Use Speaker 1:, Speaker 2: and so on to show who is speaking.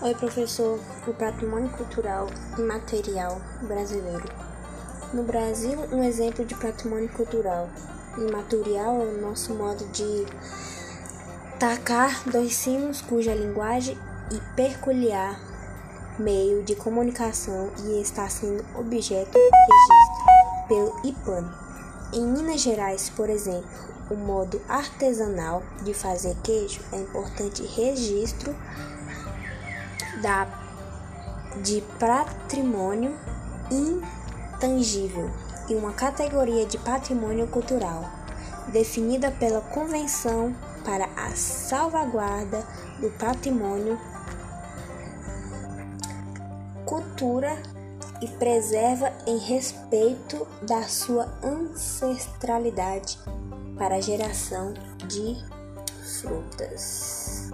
Speaker 1: Oi, professor. O patrimônio cultural e material brasileiro. No Brasil, um exemplo de patrimônio cultural e material é o nosso modo de tacar dois sinos cuja linguagem e peculiar meio de comunicação e está sendo objeto de registro pelo IPAN. Em Minas Gerais, por exemplo, o modo artesanal de fazer queijo é importante registro da, de patrimônio intangível e uma categoria de patrimônio cultural, definida pela Convenção para a Salvaguarda do Patrimônio Cultura e preserva em respeito da sua ancestralidade para a geração de frutas.